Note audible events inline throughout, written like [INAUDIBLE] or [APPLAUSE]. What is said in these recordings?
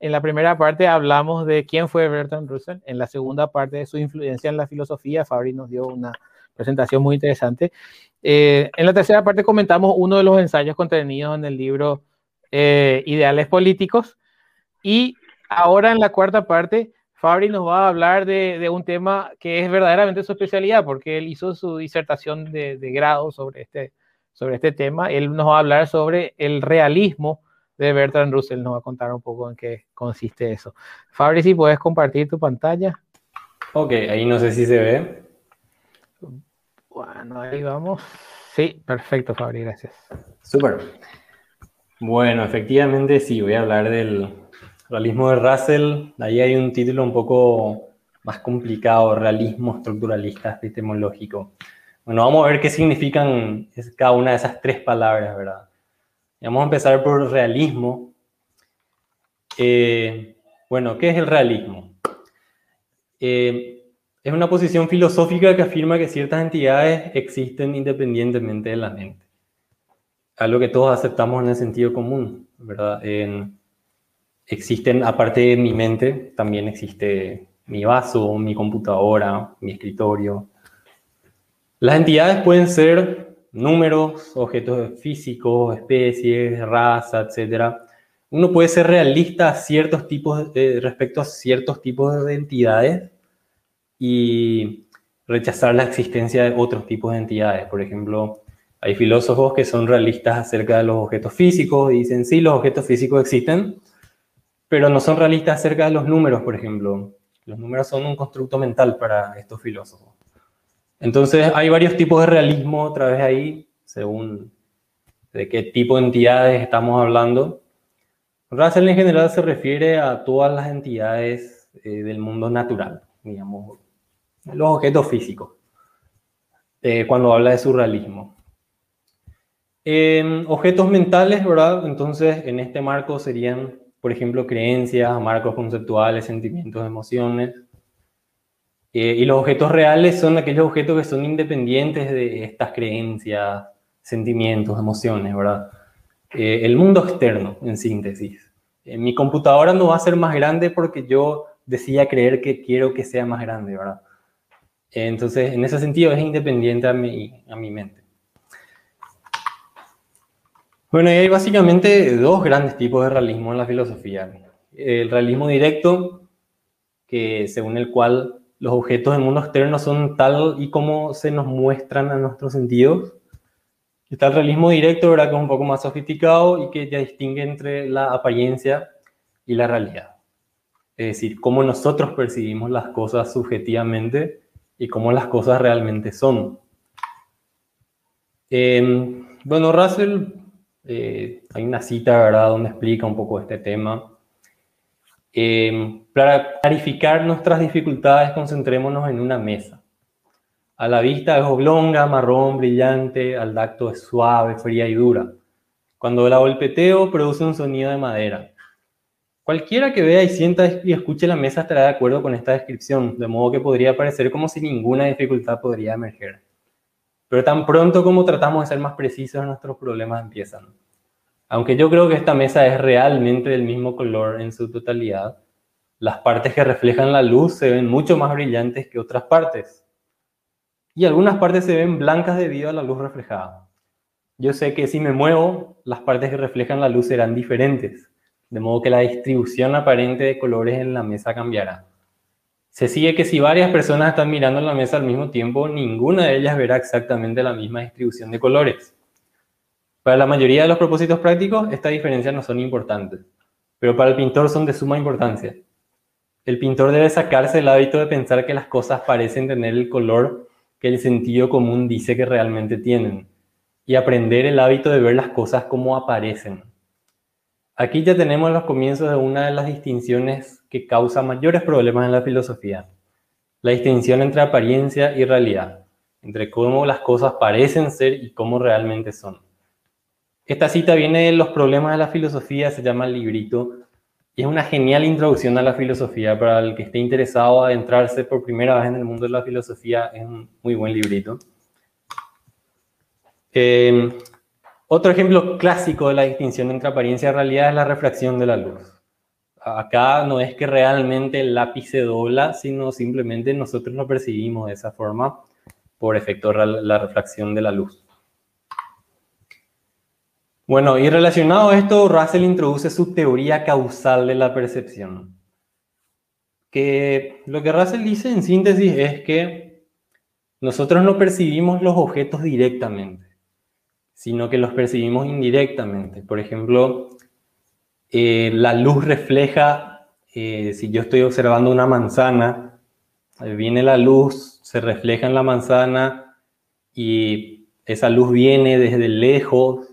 En la primera parte hablamos de quién fue Bertrand Russell. En la segunda parte de su influencia en la filosofía, Fabri nos dio una presentación muy interesante. Eh, en la tercera parte comentamos uno de los ensayos contenidos en el libro eh, Ideales Políticos. Y ahora en la cuarta parte, Fabri nos va a hablar de, un tema que es verdaderamente su especialidad, porque él hizo su disertación de, grado sobre este, sobre este tema. Él nos va a hablar sobre el realismo de Bertrand Russell. Nos va a contar un poco en qué consiste eso. Fabri, si puedes compartir tu pantalla. Ok, ahí no sé si se ve. Bueno, ahí vamos. Sí, perfecto, Fabri, gracias. Súper. Bueno, efectivamente sí, voy a hablar del realismo de Russell. Ahí hay un título un poco más complicado, realismo estructuralista epistemológico. Bueno, vamos a ver qué significan cada una de esas tres palabras, ¿verdad? Vamos a empezar por realismo. Eh, bueno, ¿qué es el realismo? Eh, es una posición filosófica que afirma que ciertas entidades existen independientemente de la mente. Algo que todos aceptamos en el sentido común, ¿verdad? existen, aparte de mi mente, también existe mi vaso, mi computadora, mi escritorio. Las entidades pueden ser números, objetos físicos, especies, raza, etc. Uno puede ser realista a ciertos tipos, respecto a ciertos tipos de entidades y rechazar la existencia de otros tipos de entidades. Por ejemplo, hay filósofos que son realistas acerca de los objetos físicos y dicen, sí, los objetos físicos existen, pero no son realistas acerca de los números, por ejemplo. Los números son un constructo mental para estos filósofos. Entonces, hay varios tipos de realismo otra vez ahí, según de qué tipo de entidades estamos hablando. Russell en general se refiere a todas las entidades eh, del mundo natural, digamos, los objetos físicos, eh, cuando habla de surrealismo. objetos mentales, ¿verdad? Entonces, en este marco serían, por ejemplo, creencias, marcos conceptuales, sentimientos, emociones. Eh, y los objetos reales son aquellos objetos que son independientes de estas creencias, sentimientos, emociones, ¿verdad? Eh, el mundo externo, en síntesis. mi computadora no va a ser más grande porque yo decía creer que quiero que sea más grande, ¿verdad? Entonces, en ese sentido, es independiente a mi, a mi mente. Bueno, hay básicamente dos grandes tipos de realismo en la filosofía. El realismo directo, que según el cual los objetos del mundo externo son tal y como se nos muestran a nuestros sentidos. Está el realismo directo, ¿verdad? que es un poco más sofisticado y que ya distingue entre la apariencia y la realidad. Es decir, cómo nosotros percibimos las cosas subjetivamente y cómo las cosas realmente son. Em, bueno, Russell, eh, hay una cita, ¿verdad?, donde explica un poco este tema. Em, para clarificar nuestras dificultades, concentrémonos en una mesa. A la vista es oblonga, marrón, brillante, al tacto es suave, fría y dura. Cuando la golpeteo, produce un sonido de madera. Cualquiera que vea y sienta y escuche la mesa estará de acuerdo con esta descripción, de modo que podría parecer como si ninguna dificultad podría emerger. Pero tan pronto como tratamos de ser más precisos, nuestros problemas empiezan. Aunque yo creo que esta mesa es realmente del mismo color en su totalidad, las partes que reflejan la luz se ven mucho más brillantes que otras partes. Y algunas partes se ven blancas debido a la luz reflejada. Yo sé que si me muevo, las partes que reflejan la luz serán diferentes de modo que la distribución aparente de colores en la mesa cambiará. Se sigue que si varias personas están mirando la mesa al mismo tiempo, ninguna de ellas verá exactamente la misma distribución de colores. Para la mayoría de los propósitos prácticos, estas diferencias no son importantes, pero para el pintor son de suma importancia. El pintor debe sacarse el hábito de pensar que las cosas parecen tener el color que el sentido común dice que realmente tienen, y aprender el hábito de ver las cosas como aparecen. Aquí ya tenemos los comienzos de una de las distinciones que causa mayores problemas en la filosofía. La distinción entre apariencia y realidad, entre cómo las cosas parecen ser y cómo realmente son. Esta cita viene de los problemas de la filosofía, se llama el librito, y es una genial introducción a la filosofía para el que esté interesado a adentrarse por primera vez en el mundo de la filosofía, es un muy buen librito. Eh, otro ejemplo clásico de la distinción entre apariencia y realidad es la refracción de la luz. Acá no es que realmente el lápiz se dobla, sino simplemente nosotros lo percibimos de esa forma por efecto de la refracción de la luz. Bueno, y relacionado a esto, Russell introduce su teoría causal de la percepción. Que lo que Russell dice en síntesis es que nosotros no percibimos los objetos directamente, sino que los percibimos indirectamente. Por ejemplo, eh, la luz refleja, eh, si yo estoy observando una manzana, viene la luz, se refleja en la manzana y esa luz viene desde lejos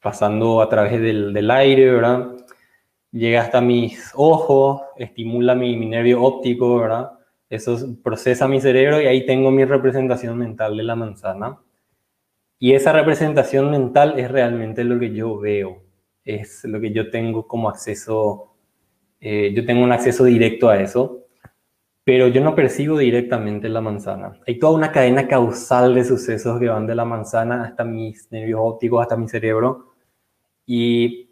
pasando a través del, aire, ¿verdad? Llega hasta mis ojos, estimula mi, nervio óptico, ¿verdad? Eso procesa mi cerebro y ahí tengo mi representación mental de la manzana. Y esa representación mental es realmente lo que yo veo, es lo que yo tengo como acceso, eh, yo tengo un acceso directo a eso pero yo no percibo directamente la manzana. Hay toda una cadena causal de sucesos que van de la manzana hasta mis nervios ópticos, hasta mi cerebro. Y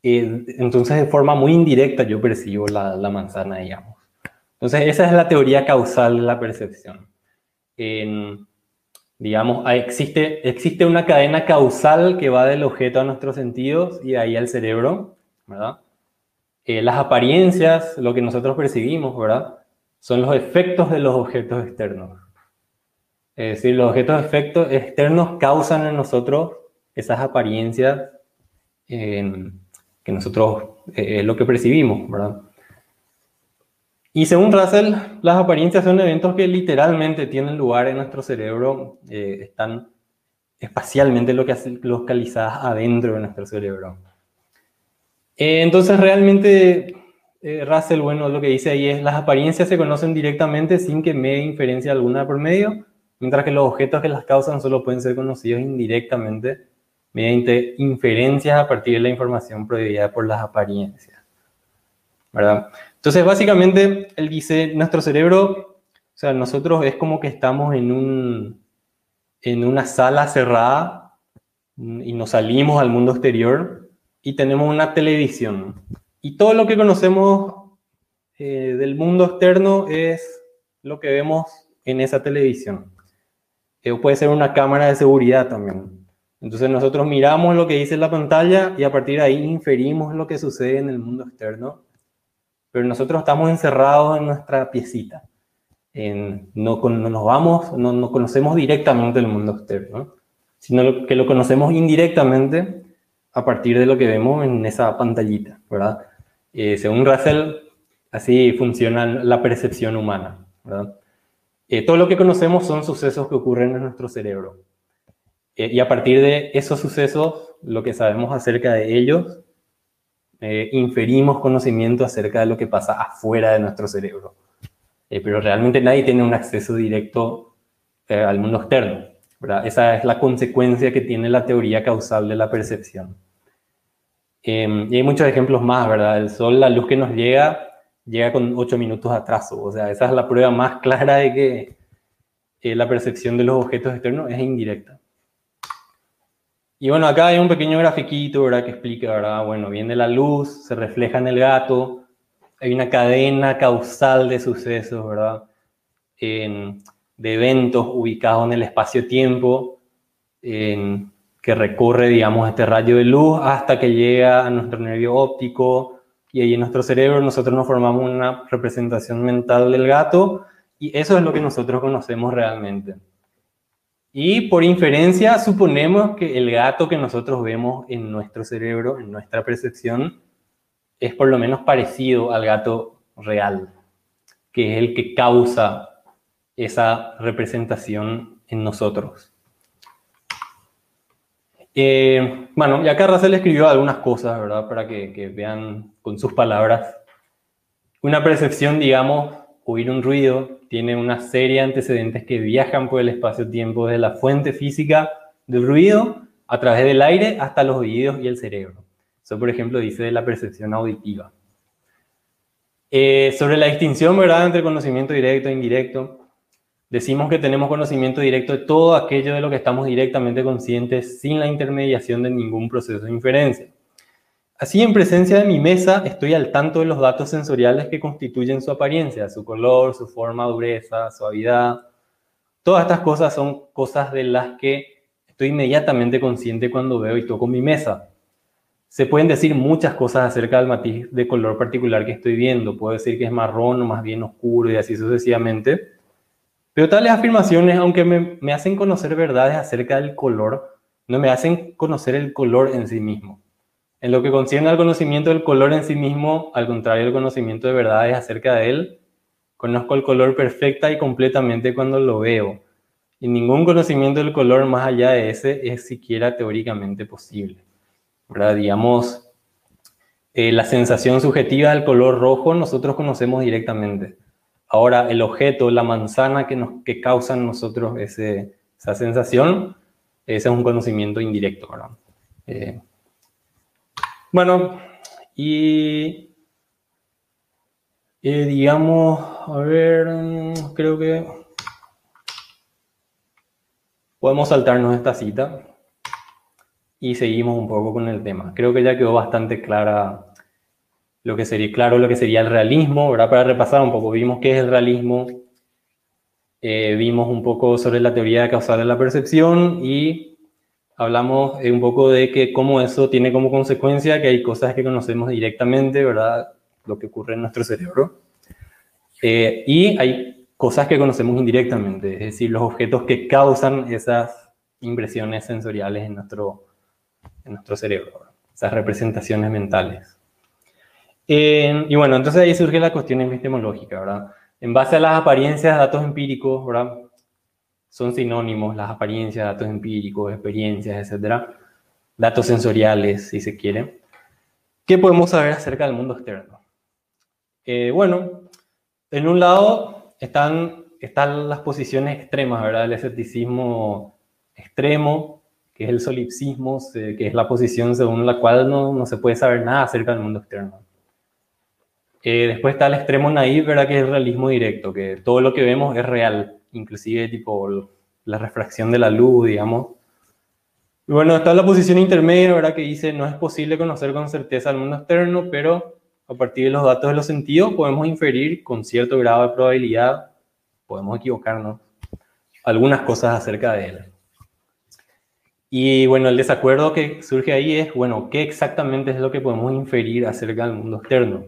eh, entonces de forma muy indirecta yo percibo la, la, manzana, digamos. Entonces esa es la teoría causal de la percepción. En, digamos, existe, existe una cadena causal que va del objeto a nuestros sentidos y ahí al cerebro, ¿verdad? Eh, las apariencias, lo que nosotros percibimos, ¿verdad? Son los efectos de los objetos externos. Es decir, los objetos efectos externos causan en nosotros esas apariencias que nosotros eh, es lo que percibimos, ¿verdad? Y según Russell, las apariencias son eventos que literalmente tienen lugar en nuestro cerebro, eh, están espacialmente localizadas adentro de nuestro cerebro. Eh, entonces, realmente eh, Russell, bueno, lo que dice ahí es, las apariencias se conocen directamente sin que me dé inferencia alguna por medio, mientras que los objetos que las causan solo pueden ser conocidos indirectamente mediante inferencias a partir de la información prohibida por las apariencias. ¿Verdad? Entonces, básicamente, él dice, nuestro cerebro, o sea, nosotros es como que estamos en, un, en una sala cerrada y nos salimos al mundo exterior y tenemos una televisión. Y todo lo que conocemos eh, del mundo externo es lo que vemos en esa televisión. Eh, puede ser una cámara de seguridad también. Entonces nosotros miramos lo que dice la pantalla y a partir de ahí inferimos lo que sucede en el mundo externo. Pero nosotros estamos encerrados en nuestra piecita. no, no, nos vamos, no, conocemos directamente el mundo externo, sino que lo conocemos indirectamente a partir de lo que vemos en esa pantallita, ¿verdad? Eh, según Russell, así funciona la percepción humana. Eh, todo lo que conocemos son sucesos que ocurren en nuestro cerebro. Eh, y a partir de esos sucesos, lo que sabemos acerca de ellos, inferimos conocimiento acerca de lo que pasa afuera de nuestro cerebro. pero realmente nadie tiene un acceso directo al mundo externo. Esa es la consecuencia que tiene la teoría causal de la percepción. Em, y hay muchos ejemplos más, ¿verdad? El sol, la luz que nos llega, llega con 8 minutos de atraso. O sea, esa es la prueba más clara de que eh, la percepción de los objetos externos es indirecta. Y bueno, acá hay un pequeño grafiquito, ¿verdad? Que explica, ¿verdad? Bueno, viene la luz, se refleja en el gato, hay una cadena causal de sucesos, ¿verdad? de eventos ubicados en el espacio-tiempo, en que recorre, digamos, este rayo de luz hasta que llega a nuestro nervio óptico y ahí en nuestro cerebro nosotros nos formamos una representación mental del gato y eso es lo que nosotros conocemos realmente. Y por inferencia suponemos que el gato que nosotros vemos en nuestro cerebro, en nuestra percepción, es por lo menos parecido al gato real, que es el que causa esa representación en nosotros. Eh, bueno, y acá escribió algunas cosas, ¿verdad? Para que, vean con sus palabras. Una percepción, digamos, oír un ruido, tiene una serie de antecedentes que viajan por el espacio-tiempo desde la fuente física del ruido a través del aire hasta los oídos y el cerebro. Eso, por ejemplo, dice de la percepción auditiva. Eh, sobre la distinción, ¿verdad?, entre conocimiento directo e indirecto, Decimos que tenemos conocimiento directo de todo aquello de lo que estamos directamente conscientes sin la intermediación de ningún proceso de inferencia. Así, en presencia de mi mesa, estoy al tanto de los datos sensoriales que constituyen su apariencia, su color, su forma, dureza, suavidad. Todas estas cosas son cosas de las que estoy inmediatamente consciente cuando veo y toco mi mesa. Se pueden decir muchas cosas acerca del matiz de color particular que estoy viendo. Puedo decir que es marrón o más bien oscuro y así sucesivamente. Pero tales afirmaciones, aunque me, hacen conocer verdades acerca del color, no me hacen conocer el color en sí mismo. En lo que concierne al conocimiento del color en sí mismo, al contrario del conocimiento de verdades acerca de él, conozco el color perfecta y completamente cuando lo veo. Y ningún conocimiento del color más allá de ese es siquiera teóricamente posible. ¿verdad? Digamos, eh, la sensación subjetiva del color rojo nosotros conocemos directamente. Ahora, el objeto, la manzana que, nos, que causa nosotros ese, esa sensación, ese es un conocimiento indirecto. Eh, bueno, y eh, digamos, a ver, creo que podemos saltarnos esta cita y seguimos un poco con el tema. Creo que ya quedó bastante clara lo que sería, claro lo que sería el realismo, ¿verdad? Para repasar un poco, vimos qué es el realismo, eh, vimos un poco sobre la teoría causal de la percepción y hablamos un poco de que cómo eso tiene como consecuencia que hay cosas que conocemos directamente, ¿verdad? Lo que ocurre en nuestro cerebro. Eh, y hay cosas que conocemos indirectamente, es decir, los objetos que causan esas impresiones sensoriales en nuestro, en nuestro cerebro, esas representaciones mentales. Eh, y bueno, entonces ahí surge la cuestión epistemológica, ¿verdad? En base a las apariencias, datos empíricos, ¿verdad? son sinónimos, las apariencias, datos empíricos, experiencias, etcétera, datos sensoriales, si se quiere. ¿Qué podemos saber acerca del mundo externo? Eh, bueno, en un lado están, están las posiciones extremas, ¿verdad? El escepticismo extremo, que es el solipsismo, que es la posición según la cual no, no se puede saber nada acerca del mundo externo. Eh, después está el extremo naive, ¿verdad? Que es el realismo directo, que todo lo que vemos es real inclusive tipo la refracción de la luz, digamos. Y bueno, está la posición intermedia, ¿verdad? Que dice, no es posible conocer con certeza el mundo externo, pero a partir de los datos de los sentidos podemos inferir con cierto grado de probabilidad, podemos equivocarnos, algunas cosas acerca de él. Y bueno, el desacuerdo que surge ahí es, bueno, ¿qué exactamente es lo que podemos inferir acerca del mundo externo?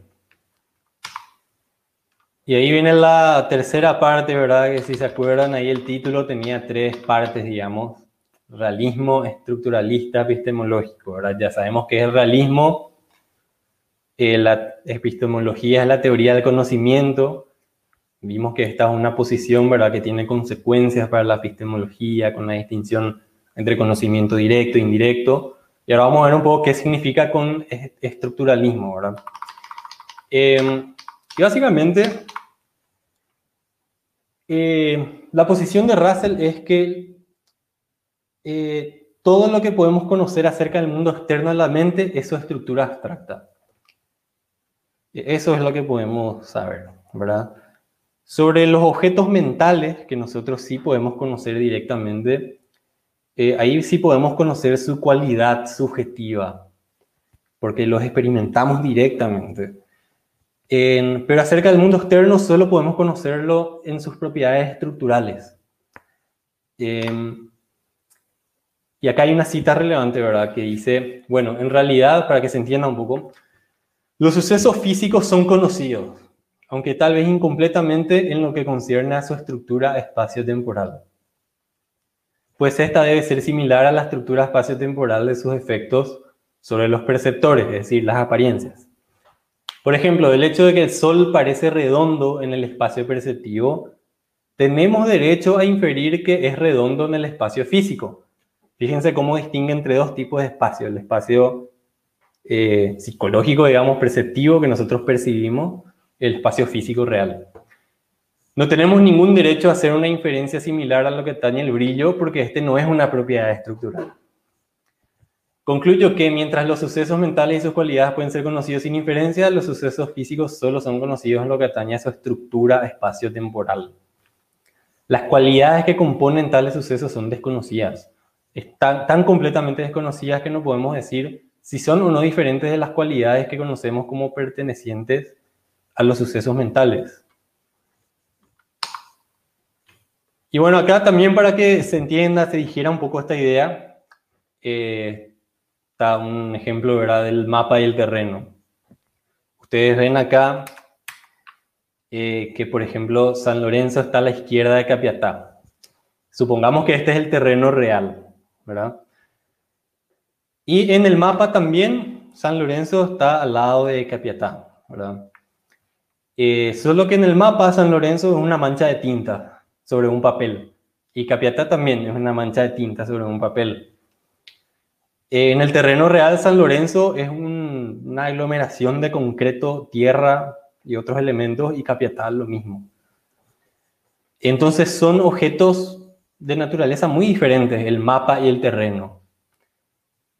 Y ahí viene la tercera parte, ¿verdad? Que si se acuerdan, ahí el título tenía tres partes, digamos. Realismo estructuralista epistemológico, ¿verdad? Ya sabemos que es el realismo. Eh, la epistemología es la teoría del conocimiento. Vimos que esta es una posición, ¿verdad? Que tiene consecuencias para la epistemología, con la distinción entre conocimiento directo e indirecto. Y ahora vamos a ver un poco qué significa con estructuralismo, ¿verdad? Eh, y básicamente, eh, la posición de Russell es que eh, todo lo que podemos conocer acerca del mundo externo de la mente es su estructura abstracta. Eso es lo que podemos saber, ¿verdad? Sobre los objetos mentales, que nosotros sí podemos conocer directamente, eh, ahí sí podemos conocer su cualidad subjetiva, porque los experimentamos directamente pero acerca del mundo externo solo podemos conocerlo en sus propiedades estructurales. Em, y acá hay una cita relevante, ¿verdad? Que dice, bueno, en realidad, para que se entienda un poco, los sucesos físicos son conocidos, aunque tal vez incompletamente en lo que concierne a su estructura espacio-temporal. Pues esta debe ser similar a la estructura espacio-temporal de sus efectos sobre los perceptores, es decir, las apariencias. Por ejemplo, el hecho de que el Sol parece redondo en el espacio perceptivo, tenemos derecho a inferir que es redondo en el espacio físico. Fíjense cómo distingue entre dos tipos de espacio, el espacio eh, psicológico, digamos, perceptivo que nosotros percibimos, el espacio físico real. No tenemos ningún derecho a hacer una inferencia similar a lo que atañe el brillo porque este no es una propiedad estructural. Concluyo que mientras los sucesos mentales y sus cualidades pueden ser conocidos sin inferencia, los sucesos físicos solo son conocidos en lo que atañe a su estructura espacio-temporal. Las cualidades que componen tales sucesos son desconocidas. Están tan completamente desconocidas que no podemos decir si son o no diferentes de las cualidades que conocemos como pertenecientes a los sucesos mentales. Y bueno, acá también para que se entienda, se dijera un poco esta idea, eh, está un ejemplo ¿verdad? del mapa y el terreno. Ustedes ven acá eh, que, por ejemplo, San Lorenzo está a la izquierda de Capiatá. Supongamos que este es el terreno real, ¿verdad? Y en el mapa también San Lorenzo está al lado de Capiatá, ¿verdad? Eh, solo que en el mapa San Lorenzo es una mancha de tinta sobre un papel y Capiatá también es una mancha de tinta sobre un papel. Eh, en el terreno real San Lorenzo es una aglomeración de concreto, tierra y otros elementos y Capiatá lo mismo. Entonces son objetos de naturaleza muy diferentes, el mapa y el terreno.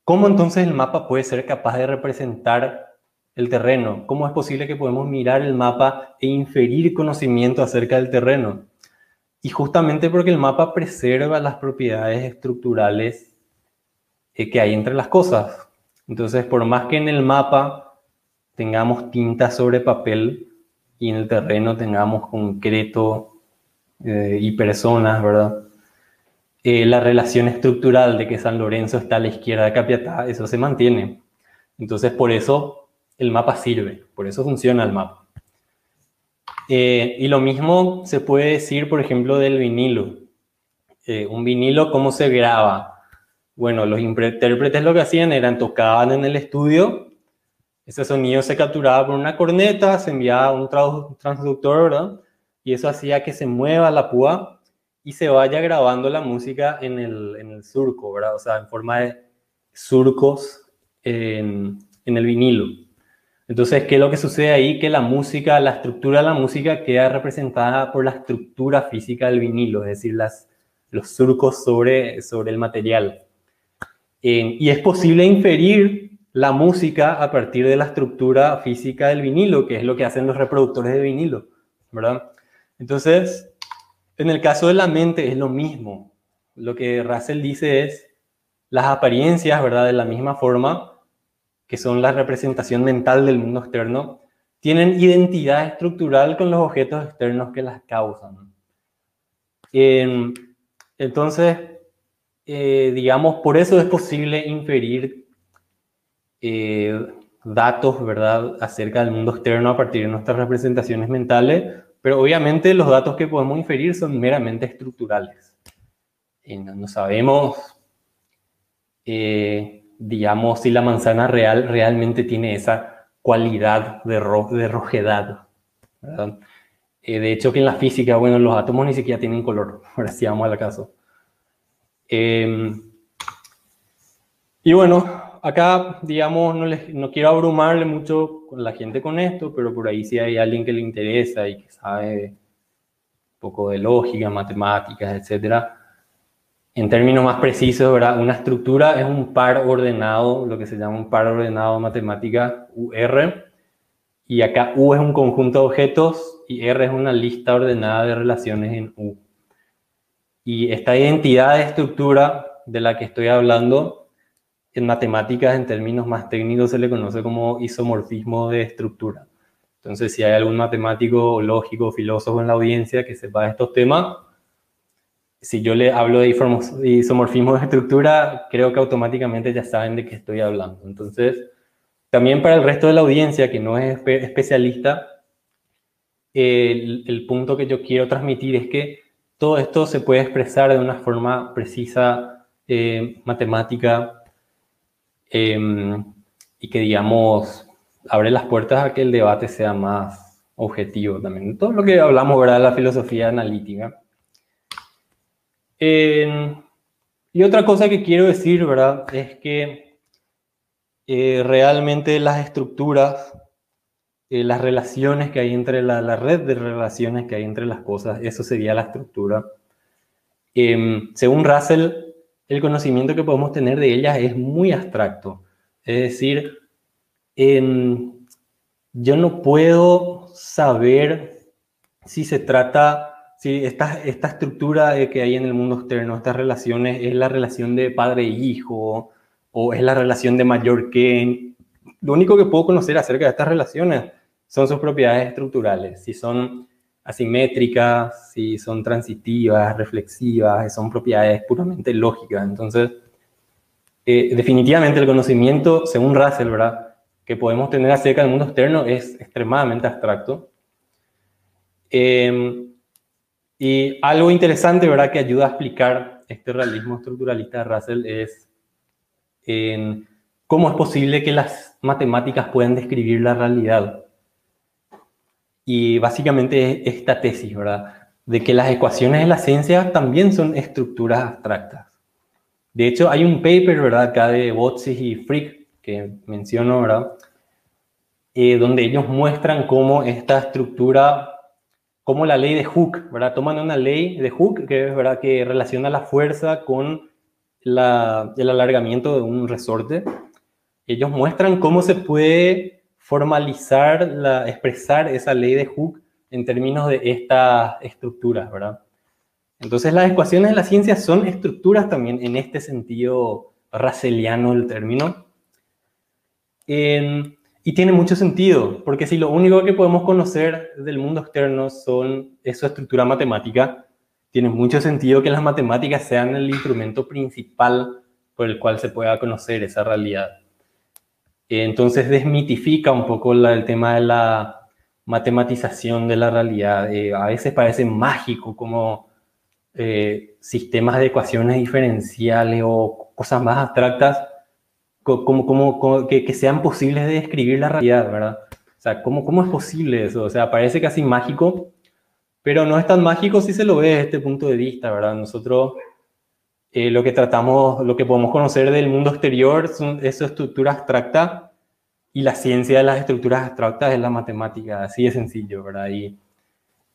¿Cómo entonces el mapa puede ser capaz de representar el terreno? ¿Cómo es posible que podemos mirar el mapa e inferir conocimiento acerca del terreno? Y justamente porque el mapa preserva las propiedades estructurales eh, que hay entre las cosas. Entonces, por más que en el mapa tengamos tinta sobre papel y en el terreno tengamos concreto eh, y personas, ¿verdad? Eh, la relación estructural de que San Lorenzo está a la izquierda de Capiatá, eso se mantiene. Entonces, por eso el mapa sirve, por eso funciona el mapa. Eh, y lo mismo se puede decir, por ejemplo, del vinilo. Un vinilo, ¿cómo se graba? Bueno, los intérpretes lo que hacían eran tocaban en el estudio, ese sonido se capturaba por una corneta, se enviaba a un transductor, ¿verdad? Y eso hacía que se mueva la púa y se vaya grabando la música en el, surco, ¿verdad? O sea, en forma de surcos en, el vinilo. Entonces, ¿qué es lo que sucede ahí? Que la música, la estructura de la música queda representada por la estructura física del vinilo, es decir, las, los surcos sobre el material. Y es posible inferir la música a partir de la estructura física del vinilo, que es lo que hacen los reproductores de vinilo, ¿verdad? Entonces, en el caso de la mente es lo mismo. Lo que Russell dice es las apariencias, ¿verdad? De la misma forma, que son la representación mental del mundo externo, tienen identidad estructural con los objetos externos que las causan. entonces, eh, digamos, por eso es posible inferir eh, datos, ¿verdad?, acerca del mundo externo a partir de nuestras representaciones mentales, pero obviamente los datos que podemos inferir son meramente estructurales. Y no, sabemos, eh, digamos, si la manzana real realmente tiene esa cualidad de, de rojedad. Eh, de hecho, que en la física, bueno, los átomos ni siquiera tienen color, [LAUGHS] ahora sí vamos al caso. Em, y bueno, acá, digamos, no, les, no quiero abrumarle mucho con la gente con esto, pero por ahí si hay alguien que le interesa y que sabe un poco de lógica, matemáticas, etcétera. En términos más precisos, ¿verdad? Una estructura es un par ordenado, lo que se llama un par ordenado matemática, UR, y acá U es un conjunto de objetos y R es una lista ordenada de relaciones en U. Y esta identidad de estructura de la que estoy hablando en matemáticas, en términos más técnicos, se le conoce como isomorfismo de estructura. Entonces, si hay algún matemático, lógico, filósofo en la audiencia que sepa de estos temas, si yo le hablo de isomorfismo de estructura, creo que automáticamente ya saben de qué estoy hablando. Entonces, también para el resto de la audiencia que no es especialista, el, el punto que yo quiero transmitir es que todo esto se puede expresar de una forma precisa, eh, matemática, Em, y que, digamos, abre las puertas a que el debate sea más objetivo también. Todo lo que hablamos, ¿verdad? De la filosofía analítica. y otra cosa que quiero decir, ¿verdad? Es que eh, realmente las estructuras, eh, las relaciones que hay entre la, la, red de relaciones que hay entre las cosas, eso sería la estructura. Em, según Russell, el conocimiento que podemos tener de ellas es muy abstracto. Es decir, yo no puedo saber si se trata, si esta, esta estructura que hay en el mundo externo, estas relaciones, es la relación de padre e hijo, o es la relación de mayor que. Lo único que puedo conocer acerca de estas relaciones son sus propiedades estructurales, si son asimétricas, si son transitivas, reflexivas, son propiedades puramente lógicas. Entonces, eh, definitivamente el conocimiento, según Russell, ¿verdad? que podemos tener acerca del mundo externo es extremadamente abstracto. Em, y algo interesante, ¿verdad?, que ayuda a explicar este realismo estructuralista de Russell es cómo es posible que las matemáticas puedan describir la realidad. Y básicamente esta tesis, ¿verdad?, de que las ecuaciones de la ciencia también son estructuras abstractas. De hecho, hay un paper, ¿verdad?, acá de Botsis y Frick, que menciono, ¿verdad?, eh, donde ellos muestran cómo esta estructura como la ley de Hooke, ¿verdad? Toman una ley de Hooke que es verdad que relaciona la fuerza con el alargamiento de un resorte. Ellos muestran cómo se puede formalizar, la, expresar esa ley de Hooke en términos de estas estructuras, ¿verdad? Entonces las ecuaciones de la ciencia son estructuras también en este sentido russelliano del término. Y tiene mucho sentido, porque si lo único que podemos conocer del mundo externo son, es su estructura matemática, tiene mucho sentido que las matemáticas sean el instrumento principal por el cual se pueda conocer esa realidad. Entonces desmitifica un poco el tema de la matematización de la realidad. Eh, a veces parece mágico como eh, sistemas de ecuaciones diferenciales o cosas más abstractas como, como, que, sean posibles de describir la realidad, ¿verdad? O sea, ¿cómo, ¿cómo es posible eso? O sea, parece casi mágico, pero no es tan mágico si se lo ve desde este punto de vista, ¿verdad? Nosotros eh, lo que tratamos, lo que podemos conocer del mundo exterior son, es su estructura abstracta y la ciencia de las estructuras abstractas es la matemática, así de sencillo, ¿verdad? Y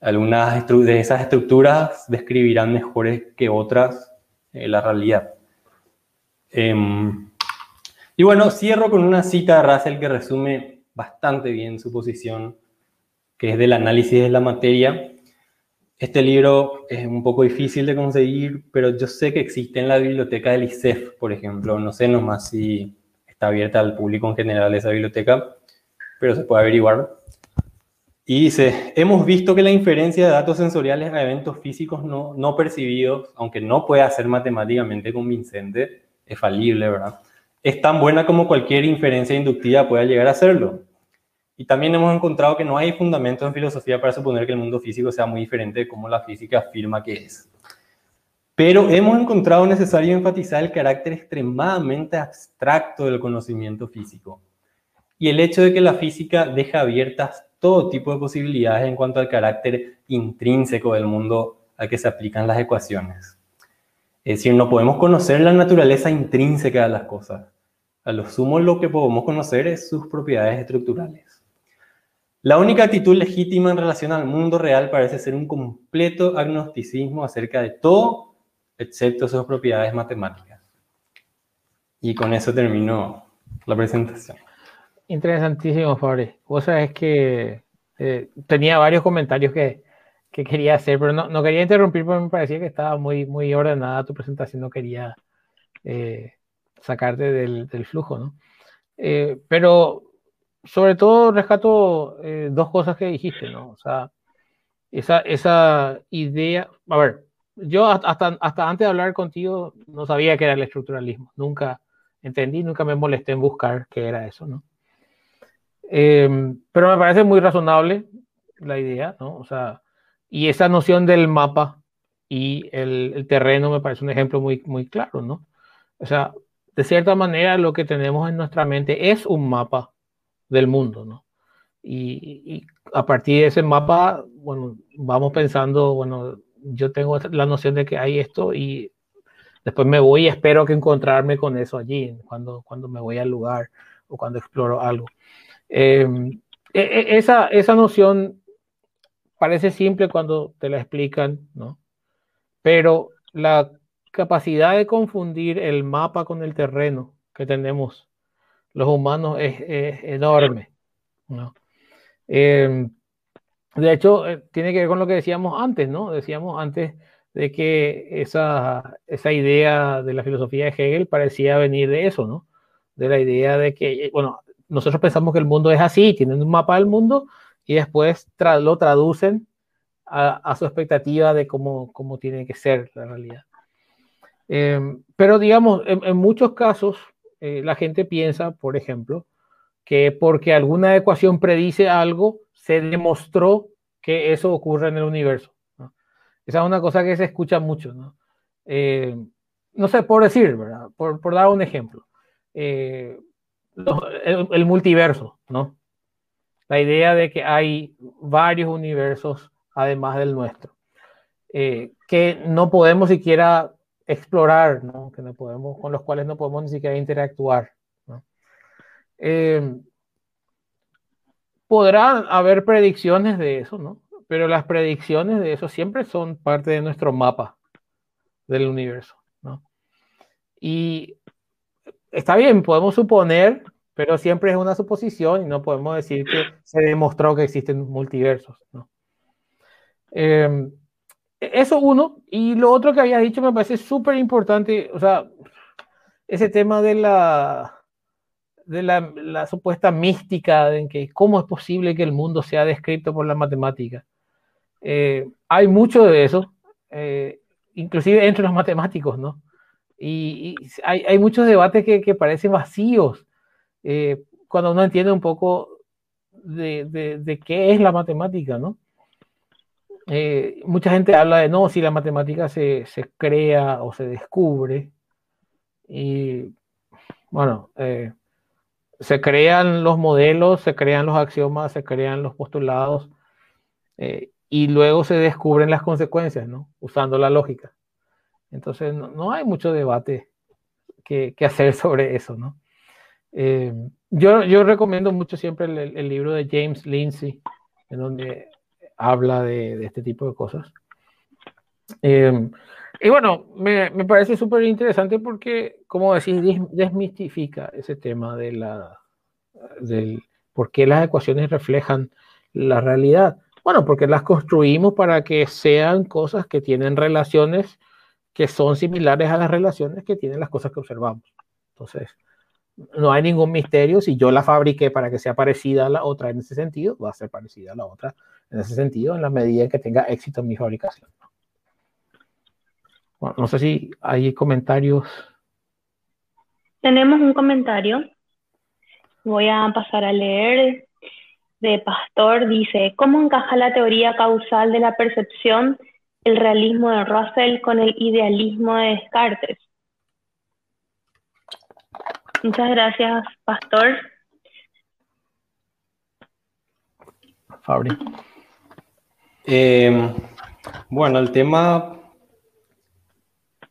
algunas de esas estructuras describirán mejores que otras eh, la realidad. Em, y bueno, cierro con una cita de Russell que resume bastante bien su posición, que es del análisis de la materia. Este libro es un poco difícil de conseguir, pero yo sé que existe en la biblioteca del ICEF, por ejemplo. No sé nomás si está abierta al público en general esa biblioteca, pero se puede averiguar. Y dice, hemos visto que la inferencia de datos sensoriales a eventos físicos no, no percibidos, aunque no pueda ser matemáticamente convincente, es falible, ¿verdad? es tan buena como cualquier inferencia inductiva pueda llegar a serlo. Y también hemos encontrado que no hay fundamento en filosofía para suponer que el mundo físico sea muy diferente de como la física afirma que es. Pero hemos encontrado necesario enfatizar el carácter extremadamente abstracto del conocimiento físico y el hecho de que la física deja abiertas todo tipo de posibilidades en cuanto al carácter intrínseco del mundo al que se aplican las ecuaciones. Es decir, no podemos conocer la naturaleza intrínseca de las cosas. A lo sumo lo que podemos conocer es sus propiedades estructurales. La única actitud legítima en relación al mundo real parece ser un completo agnosticismo acerca de todo, excepto sus propiedades matemáticas. Y con eso termino la presentación. Interesantísimo, Fabri. Vos sabés que eh, tenía varios comentarios que, que quería hacer, pero no, no, quería interrumpir porque me parecía que estaba muy, muy ordenada tu presentación, no quería eh, sacarte del, del, flujo, ¿no? Eh, pero sobre todo rescato eh, dos cosas que dijiste, ¿no? O sea, esa, esa idea, a ver, yo hasta, hasta antes de hablar contigo no sabía qué era el estructuralismo, nunca entendí, nunca me molesté en buscar qué era eso, ¿no? pero me parece muy razonable la idea, ¿no? O sea, y esa noción del mapa y el, terreno me parece un ejemplo muy, muy claro, ¿no? O sea, de cierta manera lo que tenemos en nuestra mente es un mapa del mundo, ¿no? Y, a partir de ese mapa, bueno, vamos pensando, bueno, yo tengo la noción de que hay esto y después me voy y espero que encontrarme con eso allí, cuando, cuando me voy al lugar o cuando exploro algo. Em, e, e, esa, esa noción parece simple cuando te la explican, ¿no? Pero la capacidad de confundir el mapa con el terreno que tenemos los humanos es, enorme, ¿no? Em, de hecho, eh, tiene que ver con lo que decíamos antes, ¿no? Decíamos antes de que esa, esa idea de la filosofía de Hegel parecía venir de eso, ¿no? De la idea de que, bueno, nosotros pensamos que el mundo es así, tienen un mapa del mundo y después lo traducen a, su expectativa de cómo, cómo tiene que ser la realidad. Em, pero digamos, en, muchos casos, eh, la gente piensa, por ejemplo, que porque alguna ecuación predice algo, se demostró que eso ocurre en el universo. Esa es una cosa que se escucha mucho. No, eh, sé, por decir, ¿verdad? Por, dar un ejemplo. Eh, el, multiverso. La idea de que hay varios universos además del nuestro, que no podemos siquiera explorar, ¿no? Que no podemos, con los cuales no podemos ni siquiera interactuar. ¿no? Eh, podrán haber predicciones de eso, ¿no? Pero las predicciones de eso siempre son parte de nuestro mapa del universo, ¿no? Y está bien, podemos suponer, pero siempre es una suposición y no podemos decir que se demostró que existen multiversos, ¿no? Em, eso uno, y lo otro que había dicho me parece súper importante, o sea, ese tema de la de la, supuesta mística en que cómo es posible que el mundo sea descrito por la matemática. Eh, hay mucho de eso, eh, inclusive entre los matemáticos, ¿no? Y, hay, hay, muchos debates que, que parecen vacíos eh, cuando uno entiende un poco de, de, de, qué es la matemática, ¿no? Eh, mucha gente habla de no, si la matemática se, se crea o se descubre. Y bueno, eh, se crean los modelos, se crean los axiomas, se crean los postulados y luego se descubren las consecuencias, ¿no? Usando la lógica. Entonces, no, hay mucho debate que, hacer [LAUGHS] sobre eso, ¿no? Eh, yo, yo recomiendo mucho siempre el, libro de James Lindsay, en donde habla de, este tipo de cosas. Eh, y bueno, me, me parece súper interesante porque, como decís, desmistifica ese tema de la, del por qué las ecuaciones reflejan la realidad. Bueno, porque las construimos para que sean cosas que tienen relaciones que son similares a las relaciones que tienen las cosas que observamos. Entonces, no hay ningún misterio. Si yo la fabriqué para que sea parecida a la otra en ese sentido, va a ser parecida a la otra en ese sentido, en la medida en que tenga éxito en mi fabricación. no sé si hay comentarios. Tenemos un comentario. Voy a pasar a leer. De Pastor dice, ¿cómo encaja la teoría causal de la percepción el realismo de Russell con el idealismo de Descartes. Muchas gracias, Pastor. Fabri. Eh, bueno, el tema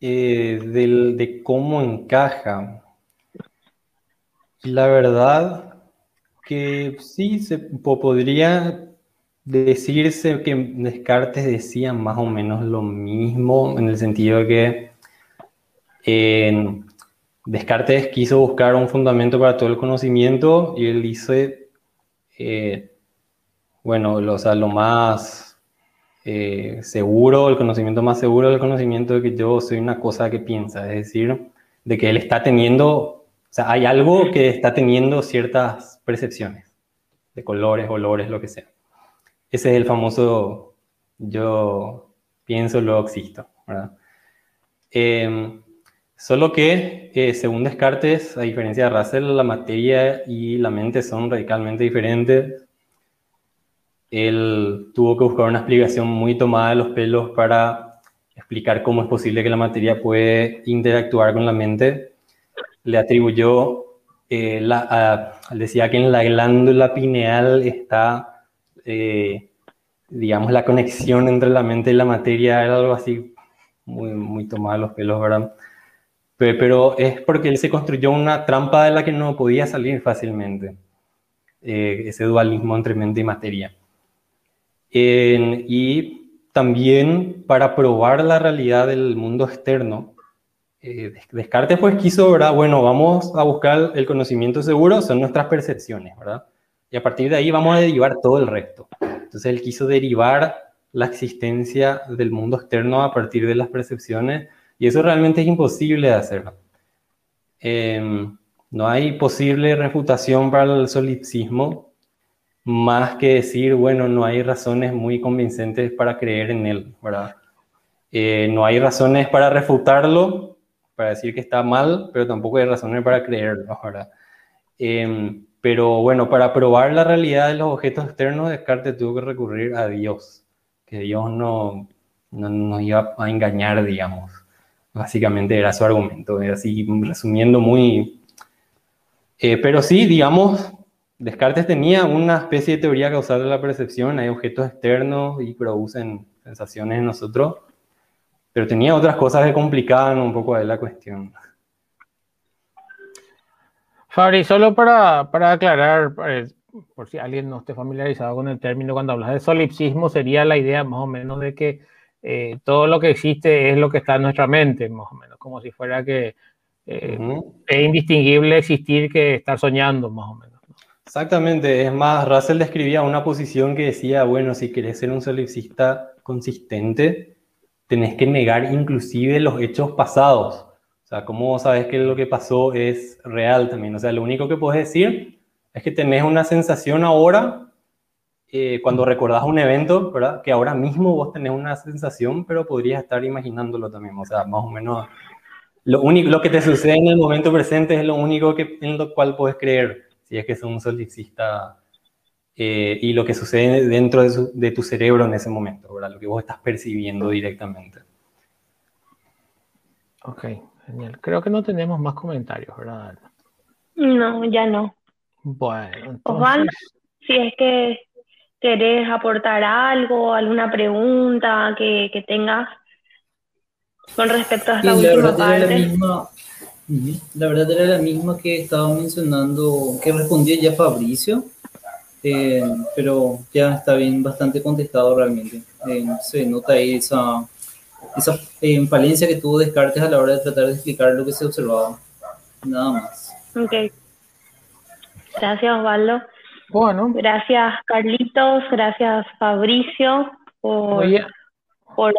eh, de cómo encaja. La verdad que sí se podría decirse que Descartes decía más o menos lo mismo, en el sentido que Descartes quiso buscar un fundamento para todo el conocimiento y él dice, eh, bueno, lo, lo más eh, seguro, el conocimiento más seguro del conocimiento de que yo soy una cosa que piensa, es decir, de que él está teniendo, o sea, hay algo que está teniendo ciertas percepciones de colores, olores, lo que sea. Ese es el famoso yo pienso, luego existo. Solo que, eh, según Descartes, a diferencia de Russell, la materia y la mente son radicalmente diferentes. Él tuvo que buscar una explicación muy tomada de los pelos para explicar cómo es posible que la materia puede interactuar con la mente. Le atribuyó, eh, la, decía que en la glándula pineal está eh, digamos, la conexión entre la mente y la materia era algo así muy, muy tomado los pelos, ¿verdad? Pero, es porque él se construyó una trampa de la que no podía salir fácilmente, eh, ese dualismo entre mente y materia. y también para probar la realidad del mundo externo, eh, Descartes pues quiso, ¿verdad? Bueno, vamos a buscar el conocimiento seguro, son nuestras percepciones, ¿verdad? Y a partir de ahí vamos a derivar todo el resto. Entonces él quiso derivar la existencia del mundo externo a partir de las percepciones y eso realmente es imposible de hacerlo. Em, no hay posible refutación para el solipsismo más que decir, bueno, no hay razones muy convincentes para creer en él, ¿verdad? Eh, no hay razones para refutarlo, para decir que está mal, pero tampoco hay razones para creerlo, ¿verdad? Em, pero bueno, para probar la realidad de los objetos externos, Descartes tuvo que recurrir a Dios, que Dios no, no nos iba a engañar, digamos. Básicamente era su argumento, así resumiendo muy... Eh, pero sí, digamos, Descartes tenía una especie de teoría causal de la percepción, hay objetos externos y producen sensaciones en nosotros, pero tenía otras cosas que complicaban un poco la cuestión. Fabri, solo para, para aclarar, pues, por si alguien no esté familiarizado con el término, cuando hablas de solipsismo, sería la idea más o menos de que eh, todo lo que existe es lo que está en nuestra mente, más o menos, como si fuera que eh, es indistinguible existir que estar soñando, más o menos. Exactamente, es más, Russell describía una posición que decía, bueno, si querés ser un solipsista consistente, tenés que negar inclusive los hechos pasados. O sea, ¿cómo sabes que lo que pasó es real también? O sea, lo único que puedes decir es que tenés una sensación ahora eh, cuando recordás un evento, ¿verdad? Que ahora mismo vos tenés una sensación, pero podrías estar imaginándolo también. O sea, más o menos lo, único, lo que te sucede en el momento presente es lo único que, en lo cual puedes creer, si es que sos un solipsista, eh, y lo que sucede dentro de, de, tu cerebro en ese momento, ¿verdad? Lo que vos estás percibiendo directamente. Ok, genial. Creo que no tenemos más comentarios, ¿verdad? No, ya no. Bueno, entonces... si es que querés aportar algo, alguna pregunta que, que tengas con respecto a esta sí, última la parte. La, misma, la verdad era la misma que estaba mencionando, que respondió ya Fabricio, eh, pero ya está bien bastante contestado realmente. Eh, se nota ahí esa, esa eh, falencia que tuvo Descartes a la hora de tratar de explicar lo que se observaba. Nada más. Ok. Gracias, Osvaldo. Bueno. Gracias, Carlitos. Gracias, Fabricio, por... Oye. por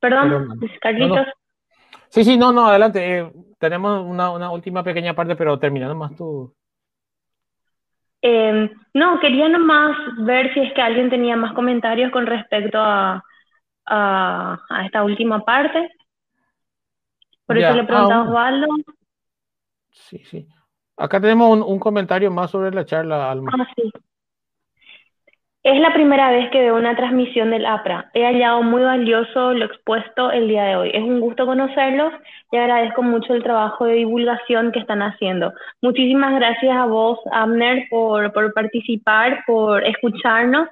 Perdón, Pero- Carlitos. no, no. Sí, sí, no, no, adelante. Eh, tenemos una, una última pequeña parte, pero terminando más tú. Eh, no, quería nomás ver si es que alguien tenía más comentarios con respecto a, a, a esta última parte. Por Ya, eso le preguntaba a ah, Osvaldo. Sí, sí. Acá tenemos un, comentario más sobre la charla, Alma. Ah, sí. Es la primera vez que veo una transmisión del APRA. He hallado muy valioso lo expuesto el día de hoy. Es un gusto conocerlos y agradezco mucho el trabajo de divulgación que están haciendo. Muchísimas gracias a vos, Abner, por, por participar, por escucharnos.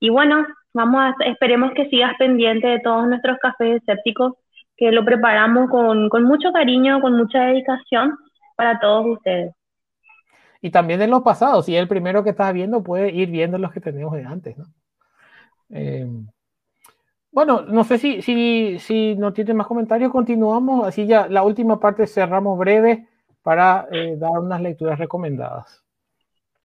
Y bueno, vamos a, esperemos que sigas pendiente de todos nuestros cafés escépticos, que lo preparamos con, con mucho cariño, con mucha dedicación para todos ustedes. Y también en los pasados, si el primero que estás viendo, puede ir viendo los que tenemos de antes, ¿no? Eh, bueno, no sé si, si, si no tienen más comentarios, continuamos. Así ya la última parte cerramos breve para eh, dar unas lecturas recomendadas.